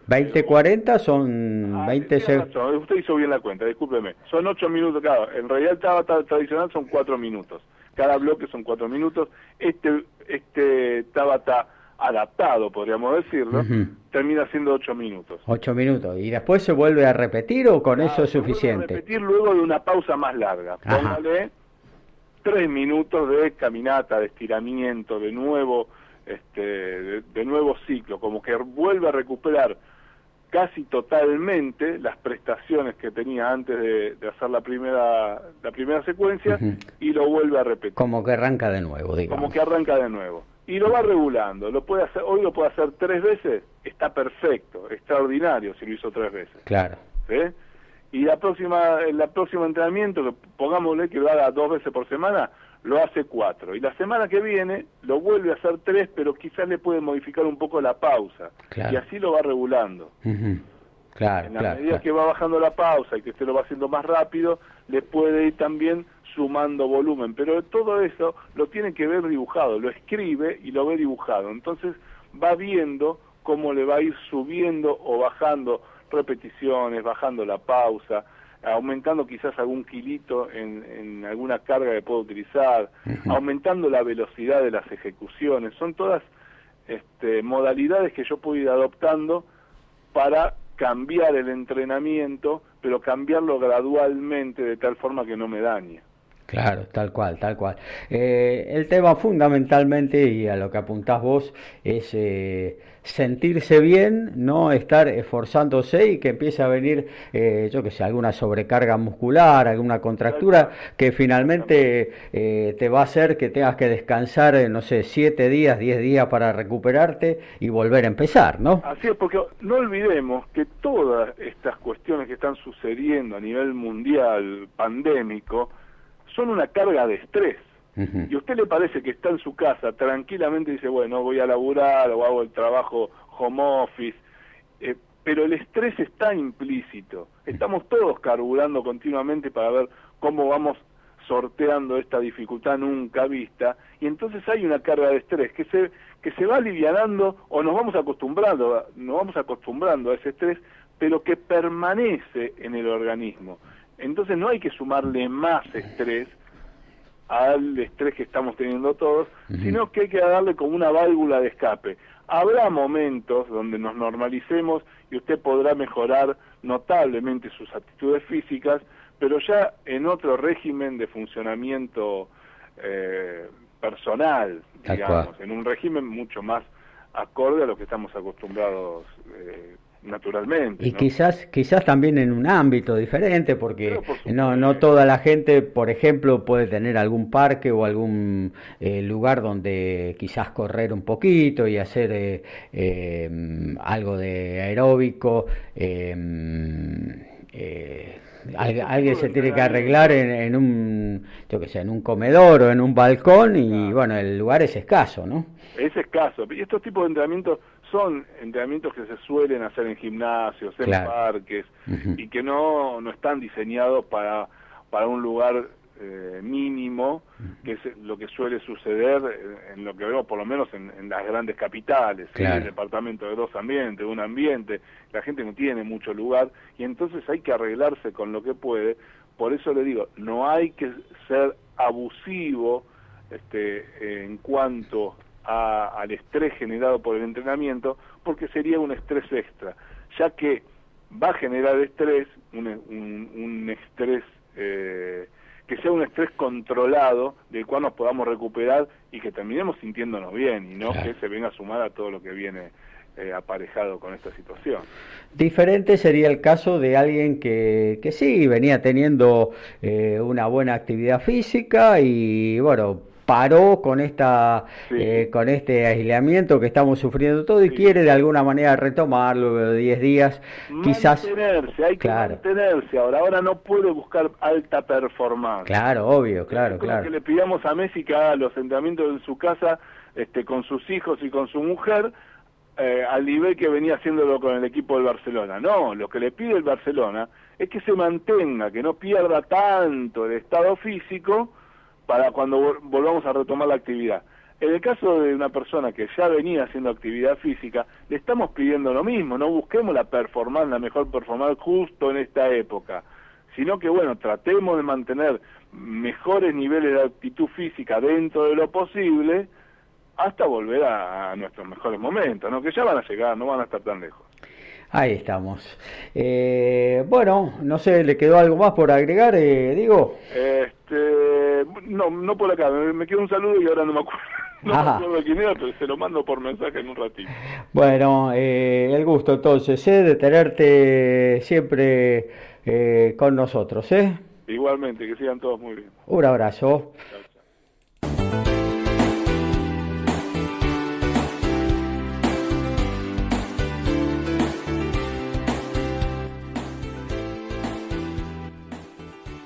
20-40 son 20 ah, segundos. Usted hizo bien la cuenta, discúlpeme. Son 8 minutos cada. En realidad el Tabata tradicional son 4 minutos. Cada bloque son 4 minutos. Este este Tabata adaptado, podríamos decirlo, termina siendo 8 minutos. 8 minutos. ¿Y después se vuelve a repetir o con eso es suficiente? repetir luego de una pausa más larga. Póngale tres minutos de caminata, de estiramiento, de nuevo, este, de, nuevo ciclo, como que vuelve a recuperar casi totalmente las prestaciones que tenía antes de, hacer la primera la primera secuencia y lo vuelve a repetir. Como que arranca de nuevo, digamos. Como que arranca de nuevo. Y lo va regulando. Lo puede hacer, hoy lo puede hacer tres veces, está perfecto, extraordinario si lo hizo tres veces. Claro. ¿Sí? Y la próxima el próximo entrenamiento que pongámosle que lo haga dos veces por semana lo hace cuatro. Y la semana que viene lo vuelve a hacer tres pero quizás le puede modificar un poco la pausa. Y así lo va regulando. Claro, en la medida que va bajando la pausa y que se lo va haciendo más rápido le puede ir también sumando volumen. Pero todo eso lo tiene que ver dibujado lo escribe y lo ve dibujado. Entonces va viendo cómo le va a ir subiendo o bajando repeticiones, bajando la pausa, aumentando quizás algún kilito en, alguna carga que puedo utilizar, aumentando la velocidad de las ejecuciones. Son todas este, modalidades que yo puedo ir adoptando para cambiar el entrenamiento, pero cambiarlo gradualmente de tal forma que no me dañe. Claro, tal cual, tal cual. Eh, el tema fundamentalmente, y a lo que apuntás vos, es eh, sentirse bien, no estar esforzándose y que empiece a venir, eh, yo que sé, alguna sobrecarga muscular, alguna contractura, que finalmente te va a hacer que tengas que descansar, no sé, siete días, diez días para recuperarte y volver a empezar, ¿no? Así es, porque no olvidemos que todas estas cuestiones que están sucediendo a nivel mundial, pandémico, son una carga de estrés. Y a usted le parece que está en su casa tranquilamente y dice, bueno, voy a laburar o hago el trabajo home office, eh, pero el estrés está implícito. Estamos todos carburando continuamente para ver cómo vamos sorteando esta dificultad nunca vista y entonces hay una carga de estrés que se que se va alivianando o nos vamos acostumbrando nos vamos acostumbrando a ese estrés pero que permanece en el organismo entonces no hay que sumarle más estrés al estrés que estamos teniendo todos, sino que hay que darle como una válvula de escape. Habrá momentos donde nos normalicemos y usted podrá mejorar notablemente sus actitudes físicas, pero ya en otro régimen de funcionamiento eh, personal, digamos, en un régimen mucho más acorde a lo que estamos acostumbrados eh, naturalmente. Y quizás quizás también en un ámbito diferente, porque no no toda la gente, por ejemplo, puede tener algún parque o algún eh, lugar donde quizás correr un poquito y hacer eh, em, algo de aeróbico. Em, eh, alguien se tiene que arreglar en, un yo que sé en un comedor o en un balcón y bueno el lugar es escaso no es escaso y estos tipos de entrenamientos son entrenamientos que se suelen hacer en gimnasios, en parques, y que no, no están diseñados para, para un lugar eh, mínimo, que es lo que suele suceder en lo que vemos por lo menos en, las grandes capitales, en el departamento de dos ambientes, un ambiente, la gente no tiene mucho lugar, y entonces hay que arreglarse con lo que puede, por eso le digo, no hay que ser abusivo este, en cuanto al estrés generado por el entrenamiento, porque sería un estrés extra, ya que va a generar estrés, un, un, estrés eh, que sea un estrés controlado, del cual nos podamos recuperar y que terminemos sintiéndonos bien y no que se venga a sumar a todo lo que viene eh, aparejado con esta situación. Diferente sería el caso de alguien que, que sí venía teniendo eh, una buena actividad física y bueno, paró con esta eh, con este aislamiento que estamos sufriendo todo y quiere de alguna manera retomarlo de 10 días quizás mantenerse hay que mantenerse. Ahora ahora no puede buscar alta performance. Claro obvio claro claro. que le pidamos a Messi que haga los entrenamientos en su casa este con sus hijos y con su mujer eh, al nivel que venía haciéndolo con el equipo del Barcelona. No, lo que le pide el Barcelona es que se mantenga, que no pierda tanto el estado físico para cuando volvamos a retomar la actividad. En el caso de una persona que ya venía haciendo actividad física, le estamos pidiendo lo mismo, no busquemos la performance, la mejor performance justo en esta época, sino que bueno, tratemos de mantener mejores niveles de actitud física dentro de lo posible hasta volver a, nuestros mejores momentos, ¿no? que ya van a llegar, no van a estar tan lejos. Ahí estamos. Eh, bueno, no sé, ¿le quedó algo más por agregar, eh, digo? Este, no, no por acá, me, quedó un saludo y ahora no me acuerdo. [LAUGHS] No me acuerdo quién era, pero se lo mando por mensaje en un ratito. Bueno, eh, el gusto entonces, ¿eh? De tenerte siempre con nosotros, ¿eh? Igualmente, que sigan todos muy bien. Un abrazo.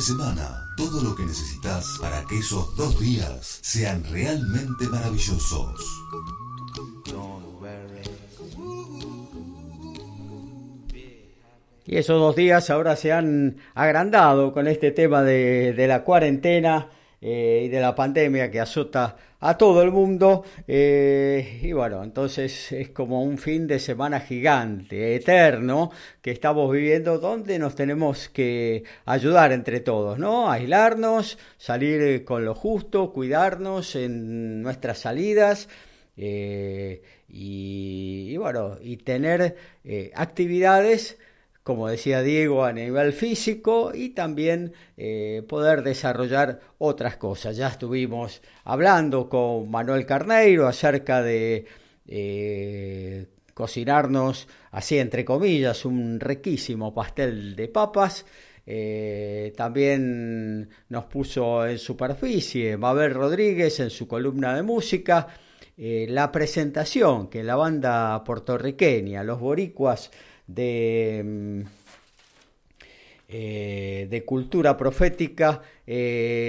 semana, todo lo que necesitas para que esos dos días sean realmente maravillosos. Y esos dos días ahora se han agrandado con este tema de, la cuarentena eh, y de la pandemia que azota a todo el mundo. Eh, y bueno, entonces es como un fin de semana gigante, eterno, que estamos viviendo donde nos tenemos que ayudar entre todos, ¿no? Aislarnos, salir eh, con lo justo, cuidarnos en nuestras salidas. Eh, y, bueno, y tener actividades como decía Diego, a nivel físico y también eh, poder desarrollar otras cosas. Ya estuvimos hablando con Manuel Carneiro acerca de eh, cocinarnos, así entre comillas, un riquísimo pastel de papas. Eh, también nos puso en superficie Mabel Rodríguez en su columna de música la presentación que la banda puertorriqueña, los boricuas de, mm, eh, de cultura profética,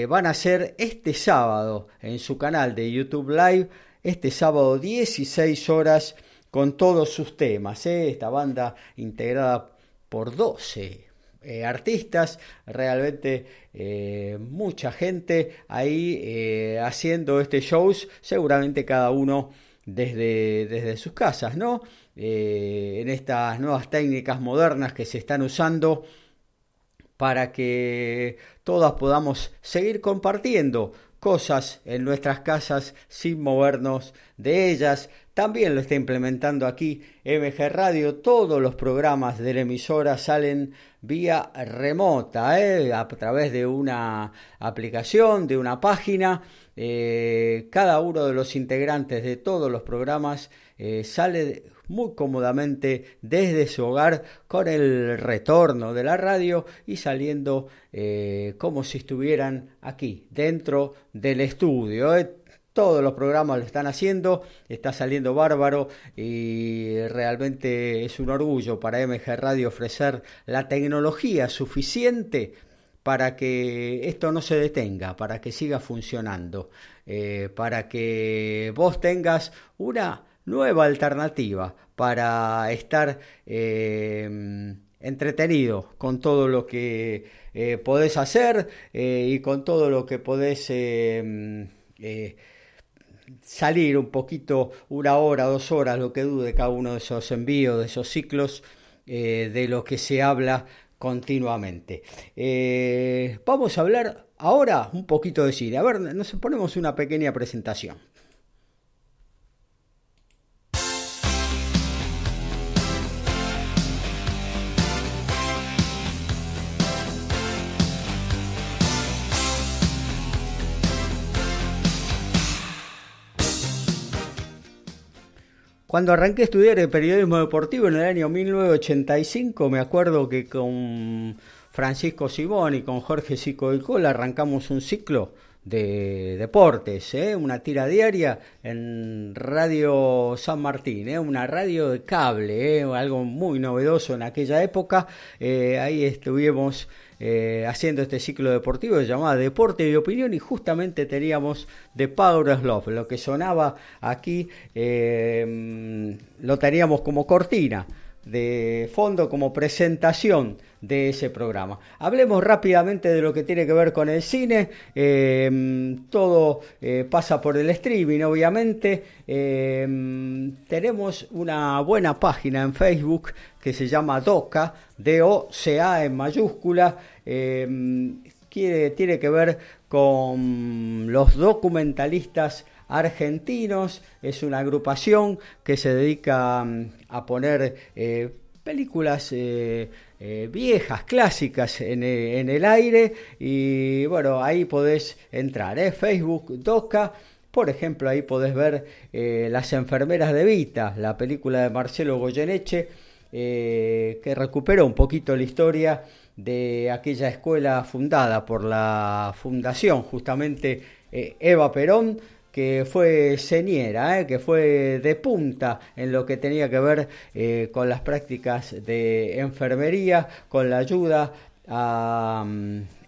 van a hacer este sábado en su canal de YouTube Live, este sábado 16 horas con todos sus temas. Esta banda integrada por 12 eh, artistas, realmente eh, mucha gente ahí eh, haciendo este shows, seguramente cada uno desde, desde sus casas, ¿no? En estas nuevas técnicas modernas que se están usando para que todas podamos seguir compartiendo cosas en nuestras casas sin movernos de ellas, también lo está implementando aquí MG Radio. Todos los programas de la emisora salen vía remota, ¿eh? a través de una aplicación, de una página. Eh, cada uno de los integrantes de todos los programas eh, sale muy cómodamente desde su hogar con el retorno de la radio y saliendo como si estuvieran aquí, dentro del estudio. Todos los programas lo están haciendo, está saliendo bárbaro y realmente es un orgullo para MG Radio ofrecer la tecnología suficiente para que esto no se detenga, para que siga funcionando, eh, para que vos tengas una nueva alternativa para estar eh, entretenido con todo lo que eh, podés hacer y con todo lo que podés salir un poquito, una hora, dos horas, lo que dude cada uno de esos envíos, de esos ciclos, eh, de lo que se habla continuamente. Eh, vamos a hablar ahora un poquito de cine. A ver, nos ponemos una pequeña presentación. Cuando arranqué a estudiar el periodismo deportivo en el año 1985, me acuerdo que con Francisco Simón y con Jorge Sico del Cola arrancamos un ciclo de deportes, ¿eh? una tira diaria en Radio San Martín, ¿eh? una radio de cable, ¿eh? algo muy novedoso en aquella época. ahí estuvimos eh, haciendo este ciclo deportivo llamado Deporte y Opinión y justamente teníamos The Power of Love, lo que sonaba aquí eh, lo teníamos como cortina de fondo como presentación de ese programa. Hablemos rápidamente de lo que tiene que ver con el cine. Eh, todo pasa por el streaming, obviamente. tenemos una buena página en Facebook que se llama DOCA, D-O-C-A en mayúscula. Em, tiene que ver con los documentalistas argentinos. Es una agrupación que se dedica mm, a poner eh, películas eh, eh, viejas, clásicas en, el aire. Y bueno, ahí podés entrar. Facebook, DOCA. Por ejemplo, ahí podés ver Las enfermeras de Vita, la película de Marcelo Goyeneche, que recupera un poquito la historia de aquella escuela fundada por la fundación justamente eh, Eva Perón, que fue señera, eh, que fue de punta en lo que tenía que ver eh, con las prácticas de enfermería, con la ayuda a,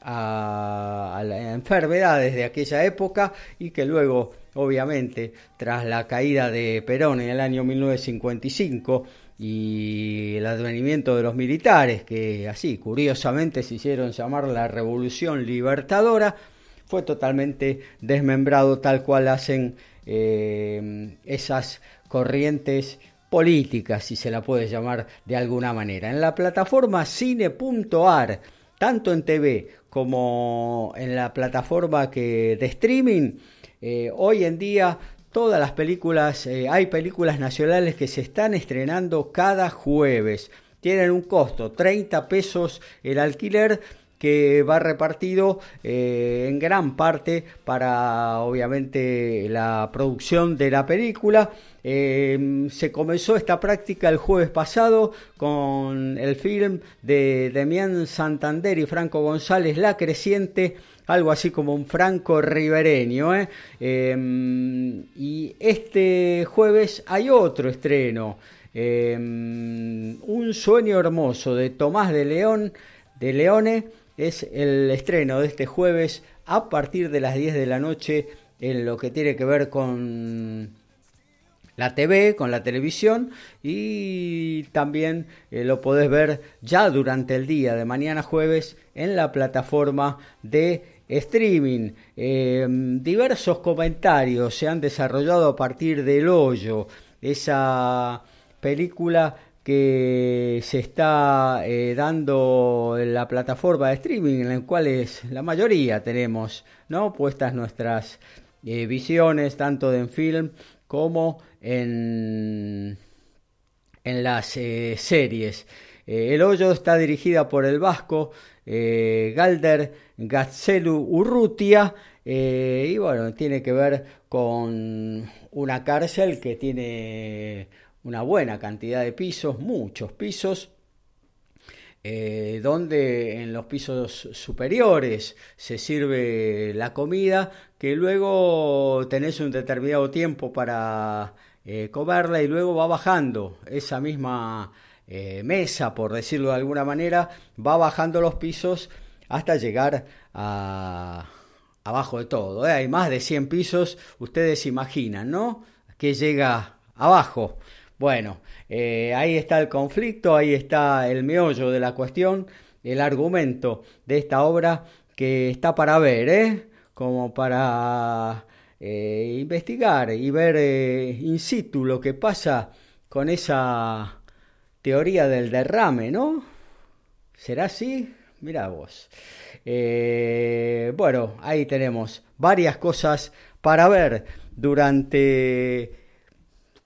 a, a las enfermedades de aquella época y que luego, obviamente, tras la caída de Perón en el año 1955, y el advenimiento de los militares, que así curiosamente se hicieron llamar la Revolución Libertadora, fue totalmente desmembrado tal cual hacen eh, esas corrientes políticas, si se la puede llamar de alguna manera. En la plataforma cine.ar, tanto en TV como en la plataforma que de streaming, eh, hoy en día todas las películas, eh, hay películas nacionales que se están estrenando cada jueves. Tienen un costo, 30 pesos el alquiler, que va repartido eh, en gran parte para obviamente la producción de la película. Eh, se comenzó esta práctica el jueves pasado con el film de Demián Santander y Franco González, La Creciente, algo así como un franco ribereño. ¿eh? Y este jueves hay otro estreno, Un sueño hermoso de Tomás de León, de Leone, es el estreno de este jueves a partir de las 10 de la noche en lo que tiene que ver con la TV, con la televisión y también eh, lo podés ver ya durante el día de mañana jueves en la plataforma de streaming. Eh, diversos comentarios se han desarrollado a partir del hoyo, esa película que se está eh, dando en la plataforma de streaming en la cual la mayoría tenemos no puestas nuestras eh, visiones tanto en film como en, en las series. el hoyo está dirigida por el vasco Galder Gazzelu Urrutia. Eh, y bueno, tiene que ver con una cárcel que tiene una buena cantidad de pisos, muchos pisos, eh, donde en los pisos superiores se sirve la comida, que luego tenés un determinado tiempo para eh, comerla y luego va bajando esa misma mesa, por decirlo de alguna manera, va bajando los pisos hasta llegar a abajo de todo. ¿eh? Hay más de 100 pisos, ustedes imaginan, ¿no? Que llega abajo. Bueno, eh, ahí está el conflicto, ahí está el meollo de la cuestión, el argumento de esta obra que está para ver, ¿eh? Como para eh, investigar y ver in situ lo que pasa con esa teoría del derrame, ¿no? ¿Será así? Mira vos. Eh, bueno, ahí tenemos varias cosas para ver durante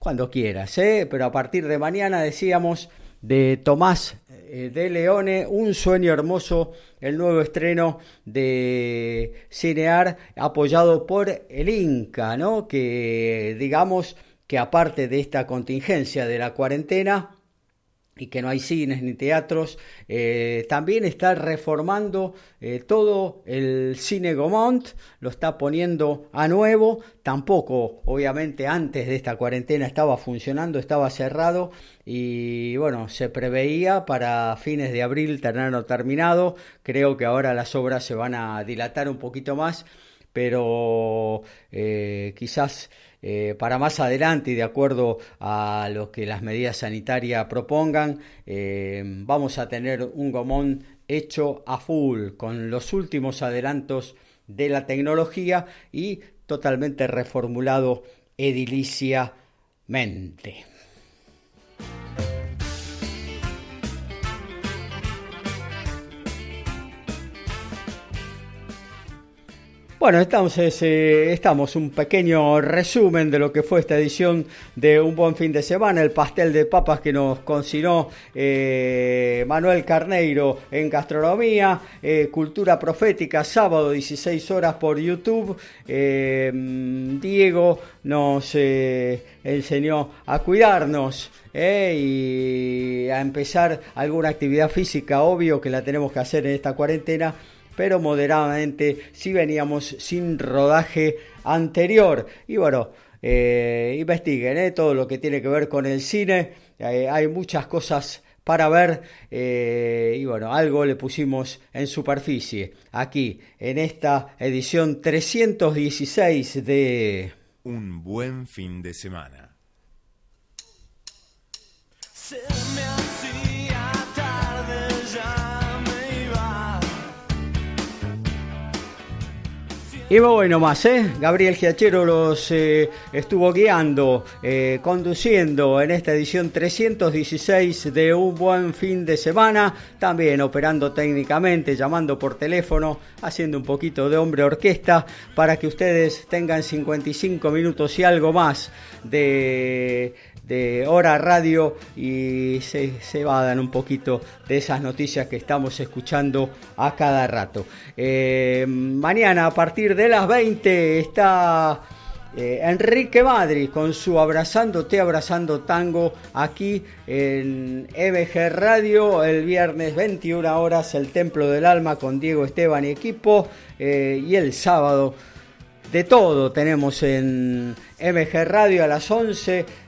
cuando quieras, ¿eh? pero a partir de mañana decíamos de Tomás eh, de Leone, Un sueño hermoso, el nuevo estreno de Cinear apoyado por el Inca, ¿no? Que digamos que aparte de esta contingencia de la cuarentena, y que no hay cines ni teatros, eh, también está reformando eh, todo el cine Gomont, lo está poniendo a nuevo, tampoco obviamente antes de esta cuarentena estaba funcionando, estaba cerrado y bueno, se preveía para fines de abril tenerlo terminado, creo que ahora las obras se van a dilatar un poquito más, pero eh, quizás eh, para más adelante y de acuerdo a lo que las medidas sanitarias propongan, eh, vamos a tener un gomón hecho a full con los últimos adelantos de la tecnología y totalmente reformulado ediliciamente. Bueno, entonces eh, estamos un pequeño resumen de lo que fue esta edición de Un Buen Fin de Semana, el pastel de papas que nos cocinó eh, Manuel Carneiro en Gastronomía, eh, Cultura Profética, sábado 16 horas por YouTube. Diego nos enseñó a cuidarnos. y a empezar alguna actividad física, obvio que la tenemos que hacer en esta cuarentena, pero moderadamente si veníamos sin rodaje anterior. Y bueno, eh, investiguen eh, todo lo que tiene que ver con el cine. Eh, hay muchas cosas para ver y bueno, algo le pusimos en superficie aquí en esta edición 316 de Un buen fin de semana. Y bueno más, ¿eh? Gabriel Giachero los eh, estuvo guiando, eh, conduciendo en esta edición 316 de Un Buen Fin de Semana, también operando técnicamente, llamando por teléfono, haciendo un poquito de hombre orquesta para que ustedes tengan 55 minutos y algo más de de Hora Radio y se, se dar un poquito de esas noticias que estamos escuchando a cada rato. Eh, mañana a partir de las 20 está eh, Enrique Madri con su Abrazándote, Abrazando Tango aquí en MG Radio el viernes 21 horas el Templo del Alma con Diego Esteban y equipo eh, y el sábado de todo tenemos en MG Radio a las 11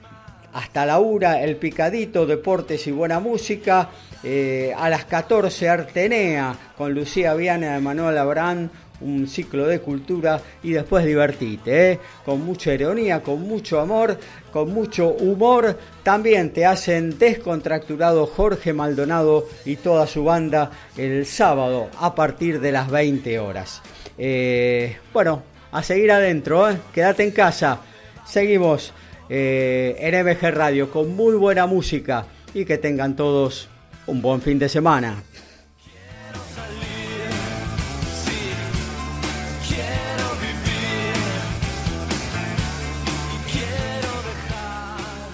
hasta la hora el picadito, deportes y buena música. Eh, a las 14 Artenea con Lucía Viana y Manuel Abraham, un ciclo de cultura y después divertite, ¿eh? con mucha ironía, con mucho amor, con mucho humor. También te hacen descontracturado Jorge Maldonado y toda su banda el sábado a partir de las 20 horas. Eh, bueno, a seguir adentro, ¿eh? quédate en casa. Seguimos eh, en MG Radio con muy buena música y que tengan todos un buen fin de semana.